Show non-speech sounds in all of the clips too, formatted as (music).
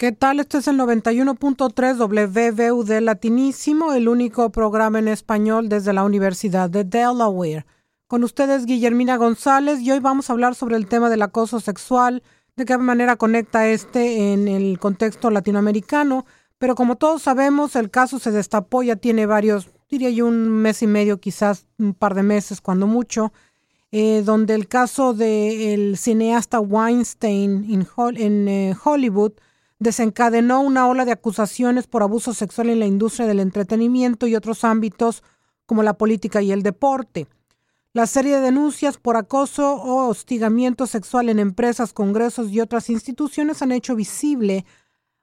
¿Qué tal? Este es el 91.3 WVUD Latinísimo, el único programa en español desde la Universidad de Delaware. Con ustedes Guillermina González y hoy vamos a hablar sobre el tema del acoso sexual, de qué manera conecta este en el contexto latinoamericano, pero como todos sabemos el caso se destapó, ya tiene varios, diría yo un mes y medio, quizás un par de meses cuando mucho, eh, donde el caso del cineasta Weinstein en, eh, Hollywood, desencadenó una ola de acusaciones por abuso sexual en la industria del entretenimiento y otros ámbitos como la política y el deporte. La serie de denuncias por acoso o hostigamiento sexual en empresas, congresos y otras instituciones han hecho visible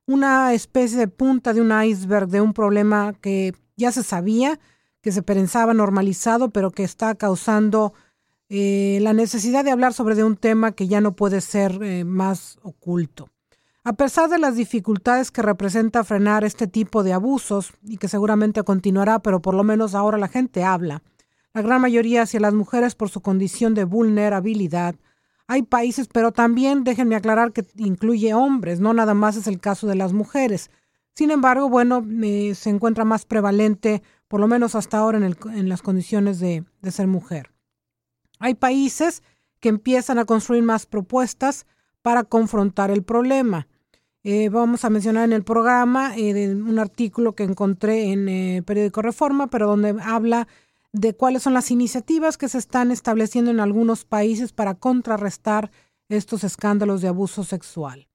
una especie de punta de un iceberg de un problema que ya se sabía, que se pensaba normalizado, pero que está causando eh, la necesidad de hablar sobre un tema que ya no puede ser eh, más oculto. A pesar de las dificultades que representa frenar este tipo de abusos, y que seguramente continuará, pero por lo menos ahora la gente habla, la gran mayoría hacia las mujeres por su condición de vulnerabilidad, hay países, pero también déjenme aclarar que incluye hombres, no nada más es el caso de las mujeres. Sin embargo, bueno, eh, se encuentra más prevalente, por lo menos hasta ahora, en, en las condiciones de ser mujer. Hay países que empiezan a construir más propuestas para confrontar el problema. Eh, vamos a mencionar en el programa eh, un artículo que encontré en eh, periódico Reforma, pero donde habla de cuáles son las iniciativas que se están estableciendo en algunos países para contrarrestar estos escándalos de abuso sexual.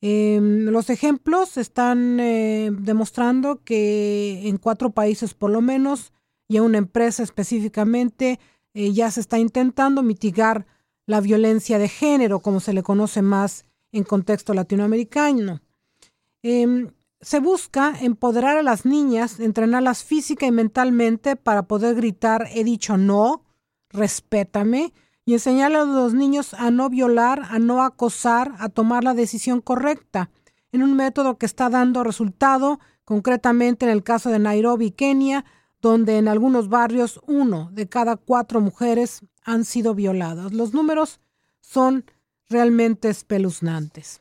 Em, los ejemplos están demostrando que en cuatro países por lo menos y en una empresa específicamente ya se está intentando mitigar la violencia de género, como se le conoce más en contexto latinoamericano. Em, se busca empoderar a las niñas, entrenarlas física y mentalmente para poder gritar he dicho no, respétame, y enseñarle a los niños a no violar, a no acosar, a tomar la decisión correcta, en un método que está dando resultado, concretamente en el caso de Nairobi, Kenia, donde en algunos barrios uno de cada cuatro mujeres han sido violadas. Los números son realmente espeluznantes.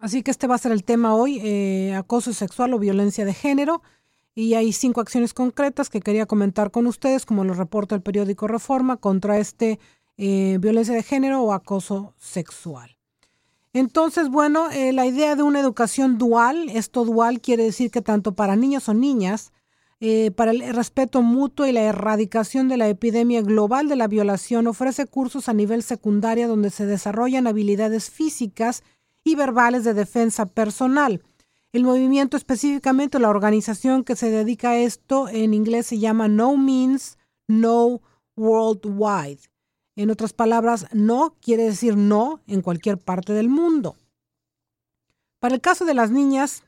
Así que este va a ser el tema hoy, eh, acoso sexual o violencia de género. Y hay cinco acciones concretas que quería comentar con ustedes, como lo reporta el periódico Reforma, contra este eh, violencia de género o acoso sexual. Entonces, bueno, eh, la idea de una educación dual, esto dual quiere decir que tanto para niños o niñas, eh, para el respeto mutuo y la erradicación de la epidemia global de la violación ofrece cursos a nivel secundaria donde se desarrollan habilidades físicas y verbales de defensa personal. El movimiento, específicamente la organización que se dedica a esto, en inglés se llama No Means No Worldwide. En otras palabras, no quiere decir no en cualquier parte del mundo. Para el caso de las niñas,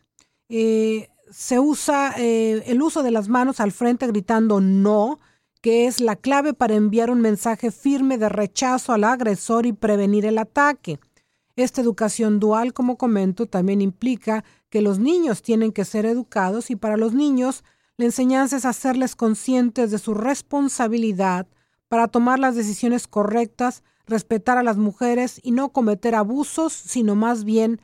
eh, se usa eh, el uso de las manos al frente gritando no, que es la clave para enviar un mensaje firme de rechazo al agresor y prevenir el ataque. Esta educación dual, como comento, también implica que los niños tienen que ser educados y para los niños la enseñanza es hacerles conscientes de su responsabilidad para tomar las decisiones correctas, respetar a las mujeres y no cometer abusos, sino más bien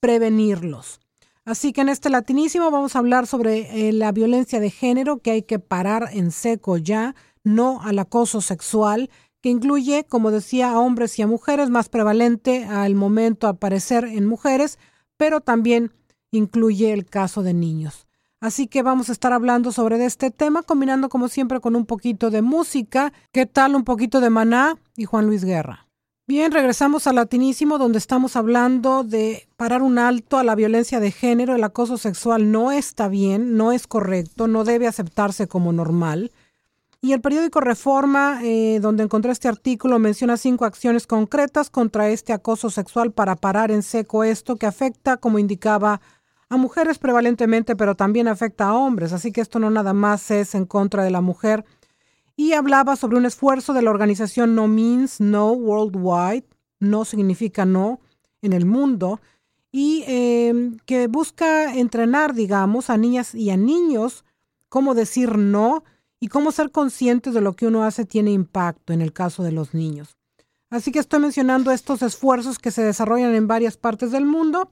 prevenirlos. Así que en este latinísimo vamos a hablar sobre eh, la violencia de género que hay que parar en seco ya, no al acoso sexual, que incluye, como decía, a hombres y a mujeres, más prevalente al momento aparecer en mujeres, pero también incluye el caso de niños. Así que vamos a estar hablando sobre este tema, combinando como siempre con un poquito de música. ¿Qué tal un poquito de Maná y Juan Luis Guerra? Bien, regresamos al latinísimo donde estamos hablando de parar un alto a la violencia de género. El acoso sexual no está bien, no es correcto, no debe aceptarse como normal. Y el periódico Reforma, eh, donde encontré este artículo, menciona cinco acciones concretas contra este acoso sexual para parar en seco esto que afecta, como indicaba, a mujeres prevalentemente, pero también afecta a hombres. Así que esto no nada más es en contra de la mujer, y hablaba sobre un esfuerzo de la organización No Means No Worldwide, no significa no en el mundo, y em, que busca entrenar, digamos, a niñas y a niños cómo decir no y cómo ser conscientes de lo que uno hace tiene impacto en el caso de los niños. Así que estoy mencionando estos esfuerzos que se desarrollan en varias partes del mundo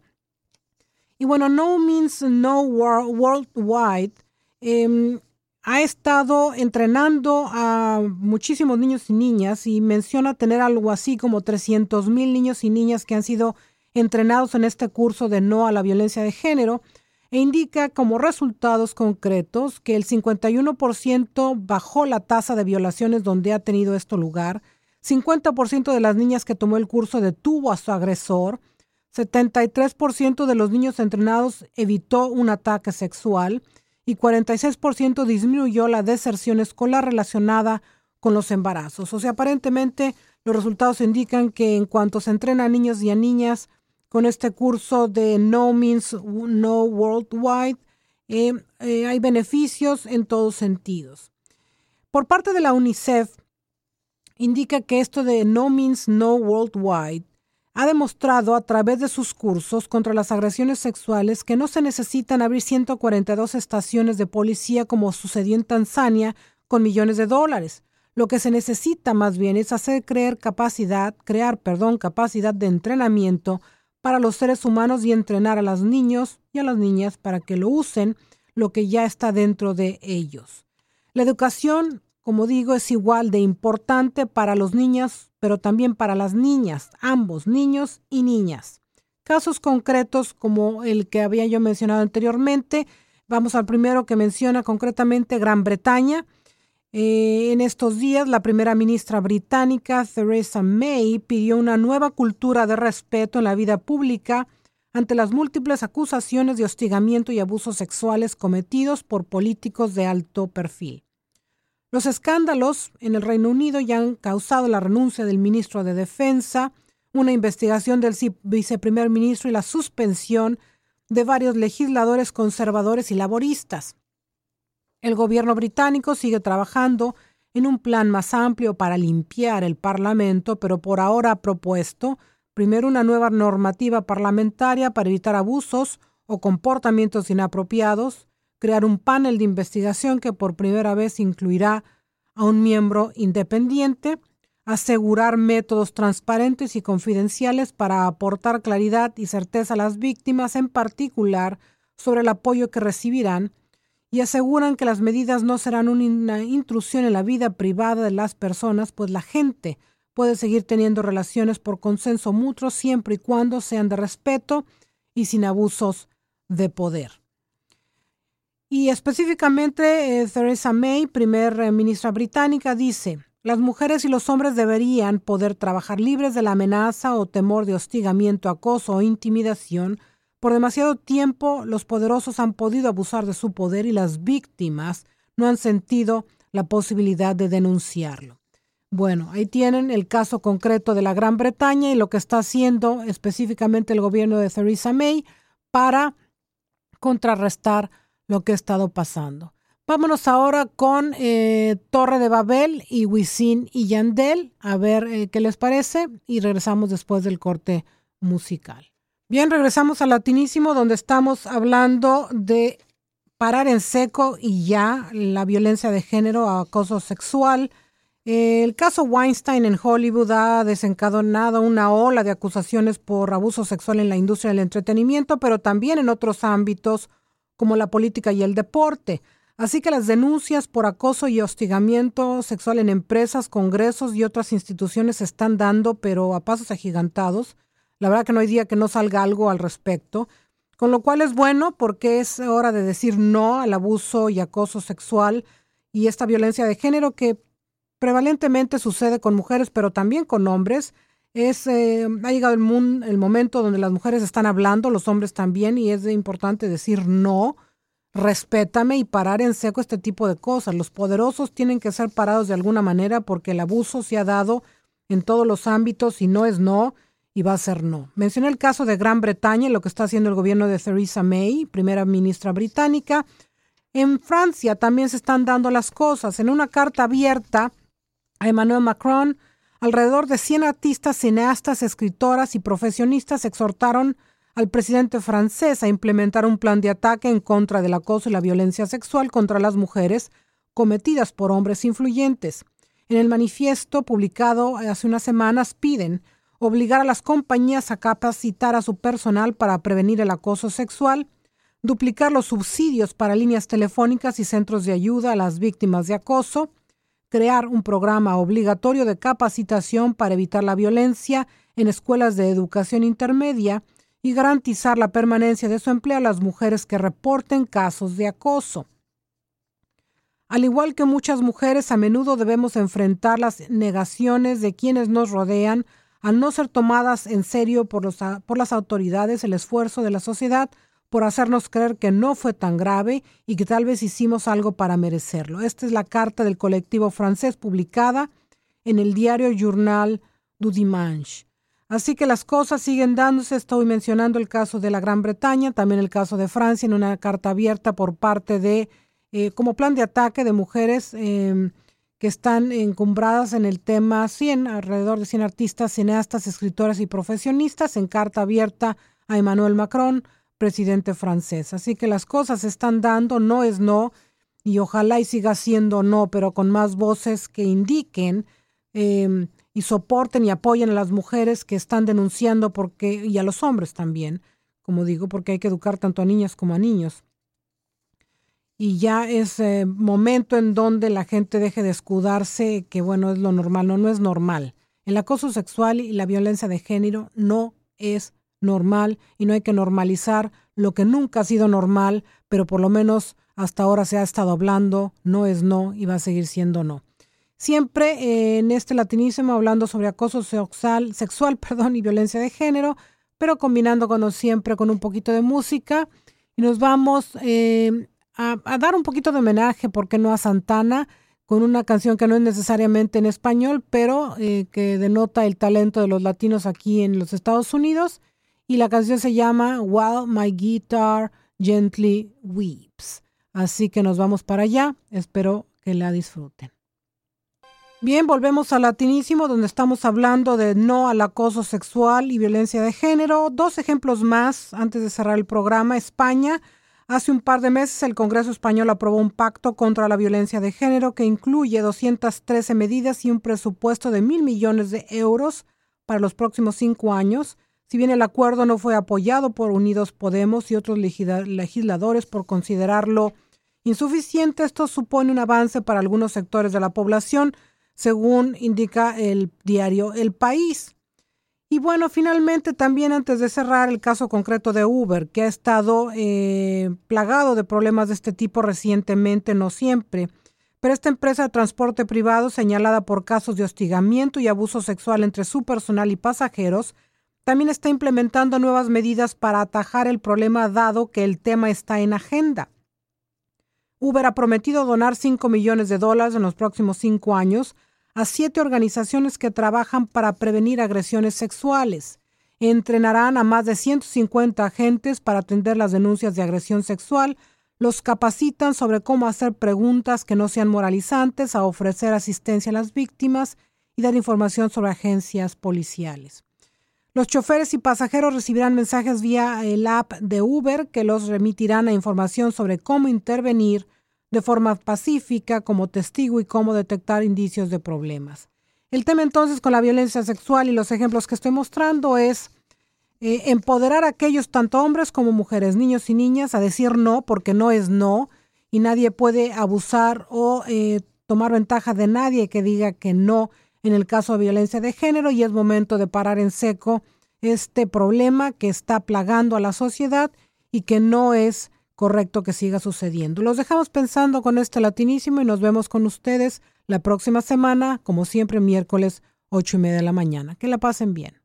Y bueno, No Means No Worldwide em, ha estado entrenando a muchísimos niños y niñas y menciona tener algo así como 300 mil niños y niñas que han sido entrenados en este curso de no a la violencia de género e indica como resultados concretos que el 51% bajó la tasa de violaciones donde ha tenido esto lugar, 50% de las niñas que tomó el curso detuvo a su agresor, 73% de los niños entrenados evitó un ataque sexual, y 46% disminuyó la deserción escolar relacionada con los embarazos. O sea, aparentemente los resultados indican que en cuanto se entrena a niños y a niñas con este curso de No Means No Worldwide, eh, eh, hay beneficios en todos sentidos. Por parte de la UNICEF, indica que esto de No Means No Worldwide ha demostrado a través de sus cursos contra las agresiones sexuales que no se necesitan abrir 142 estaciones de policía como sucedió en Tanzania con millones de dólares. Lo que se necesita más bien es hacer creer capacidad, crear, perdón, capacidad de entrenamiento para los seres humanos y entrenar a los niños y a las niñas para que lo usen lo que ya está dentro de ellos. La educación como digo, es igual de importante para los niños, pero también para las niñas, ambos, niños y niñas. Casos concretos como el que había yo mencionado anteriormente, vamos al primero que menciona concretamente Gran Bretaña. Eh, en estos días, la primera ministra británica, Theresa May, pidió una nueva cultura de respeto en la vida pública ante las múltiples acusaciones de hostigamiento y abusos sexuales cometidos por políticos de alto perfil. Los escándalos en el Reino Unido ya han causado la renuncia del ministro de Defensa, una investigación del viceprimer ministro y la suspensión de varios legisladores conservadores y laboristas. El gobierno británico sigue trabajando en un plan más amplio para limpiar el Parlamento, pero por ahora ha propuesto primero una nueva normativa parlamentaria para evitar abusos o comportamientos inapropiados, crear un panel de investigación que por primera vez incluirá a un miembro independiente, asegurar métodos transparentes y confidenciales para aportar claridad y certeza a las víctimas, en particular sobre el apoyo que recibirán, y aseguran que las medidas no serán una intrusión en la vida privada de las personas, pues la gente puede seguir teniendo relaciones por consenso mutuo siempre y cuando sean de respeto y sin abusos de poder. Y específicamente, eh, Theresa May, primer eh, ministra británica, dice, las mujeres y los hombres deberían poder trabajar libres de la amenaza o temor de hostigamiento, acoso o intimidación. Por demasiado tiempo los poderosos han podido abusar de su poder y las víctimas no han sentido la posibilidad de denunciarlo. Bueno, ahí tienen el caso concreto de la Gran Bretaña y lo que está haciendo específicamente el gobierno de Theresa May para contrarrestar lo que ha estado pasando. Vámonos ahora con eh, Torre de Babel y Wisin y Yandel, a ver eh, qué les parece y regresamos después del corte musical. Bien, regresamos a Latinísimo donde estamos hablando de parar en seco y ya la violencia de género, acoso sexual. El caso Weinstein en Hollywood ha desencadenado una ola de acusaciones por abuso sexual en la industria del entretenimiento, pero también en otros ámbitos como la política y el deporte. Así que las denuncias por acoso y hostigamiento sexual en empresas, congresos y otras instituciones se están dando, pero a pasos agigantados. La verdad que no hay día que no salga algo al respecto, con lo cual es bueno porque es hora de decir no al abuso y acoso sexual y esta violencia de género que prevalentemente sucede con mujeres, pero también con hombres. Es, eh, ha llegado el, el momento donde las mujeres están hablando, los hombres también, y es importante decir no, respétame y parar en seco este tipo de cosas. Los poderosos tienen que ser parados de alguna manera porque el abuso se ha dado en todos los ámbitos y no es no y va a ser no. Mencioné el caso de Gran Bretaña lo que está haciendo el gobierno de Theresa May, primera ministra británica. En Francia también se están dando las cosas. En una carta abierta a Emmanuel Macron, Alrededor de 100 artistas, cineastas, escritoras y profesionistas exhortaron al presidente francés a implementar un plan de ataque en contra del acoso y la violencia sexual contra las mujeres cometidas por hombres influyentes. En el manifiesto publicado hace unas semanas piden obligar a las compañías a capacitar a su personal para prevenir el acoso sexual, duplicar los subsidios para líneas telefónicas y centros de ayuda a las víctimas de acoso, crear un programa obligatorio de capacitación para evitar la violencia en escuelas de educación intermedia y garantizar la permanencia de su empleo a las mujeres que reporten casos de acoso. Al igual que muchas mujeres, a menudo debemos enfrentar las negaciones de quienes nos rodean al no ser tomadas en serio por, los, por las autoridades, el esfuerzo de la sociedad por hacernos creer que no fue tan grave y que tal vez hicimos algo para merecerlo. Esta es la carta del colectivo francés publicada en el diario Journal du Dimanche. Así que las cosas siguen dándose. Estoy mencionando el caso de la Gran Bretaña, también el caso de Francia, en una carta abierta por parte de, eh, como plan de ataque de mujeres em, que están encumbradas en el tema 100, alrededor de 100 artistas, cineastas, escritoras y profesionistas, en carta abierta a Emmanuel Macron presidente francés. Así que las cosas se están dando, no es no, y ojalá y siga siendo no, pero con más voces que indiquen em, y soporten y apoyen a las mujeres que están denunciando porque, y a los hombres también, como digo, porque hay que educar tanto a niñas como a niños. Y ya es eh, momento en donde la gente deje de escudarse que, bueno, es lo normal. No, no es normal. El acoso sexual y la violencia de género no es normal y no hay que normalizar lo que nunca ha sido normal, pero por lo menos hasta ahora se ha estado hablando, no es no y va a seguir siendo no. Siempre eh, en este latinísimo hablando sobre acoso sexual, sexual (laughs) perdón, y violencia de género, pero combinando como siempre con un poquito de música. Y nos vamos eh, a, dar un poquito de homenaje, ¿por qué no a Santana? con una canción que no es necesariamente en español, pero eh, que denota el talento de los latinos aquí en los Estados Unidos y la canción se llama While My Guitar Gently Weeps. Así que nos vamos para allá. Espero que la disfruten. Bien, volvemos al latinísimo donde estamos hablando de no al acoso sexual y violencia de género. Dos ejemplos más antes de cerrar el programa. España. Hace un par de meses el Congreso español aprobó un pacto contra la violencia de género que incluye 213 medidas y un presupuesto de mil millones de euros para los próximos cinco años. Si bien el acuerdo no fue apoyado por Unidos Podemos y otros legisladores por considerarlo insuficiente, esto supone un avance para algunos sectores de la población, según indica el diario El País. Y bueno, finalmente también antes de cerrar el caso concreto de Uber, que ha estado eh, plagado de problemas de este tipo recientemente, no siempre. Pero esta empresa de transporte privado, señalada por casos de hostigamiento y abuso sexual entre su personal y pasajeros, también está implementando nuevas medidas para atajar el problema dado que el tema está en agenda. Uber ha prometido donar 5 millones de dólares en los próximos cinco años a siete organizaciones que trabajan para prevenir agresiones sexuales. Entrenarán a más de 150 agentes para atender las denuncias de agresión sexual, los capacitan sobre cómo hacer preguntas que no sean moralizantes, a ofrecer asistencia a las víctimas y dar información sobre agencias policiales. Los choferes y pasajeros recibirán mensajes vía el app de Uber que los remitirán a información sobre cómo intervenir de forma pacífica como testigo y cómo detectar indicios de problemas. El tema entonces con la violencia sexual y los ejemplos que estoy mostrando es eh, empoderar a aquellos tanto hombres como mujeres, niños y niñas a decir no porque no es no y nadie puede abusar o eh, tomar ventaja de nadie que diga que no en el caso de violencia de género y es momento de parar en seco este problema que está plagando a la sociedad y que no es correcto que siga sucediendo. Los dejamos pensando con este latinísimo y nos vemos con ustedes la próxima semana, como siempre, miércoles, ocho y media de la mañana. Que la pasen bien.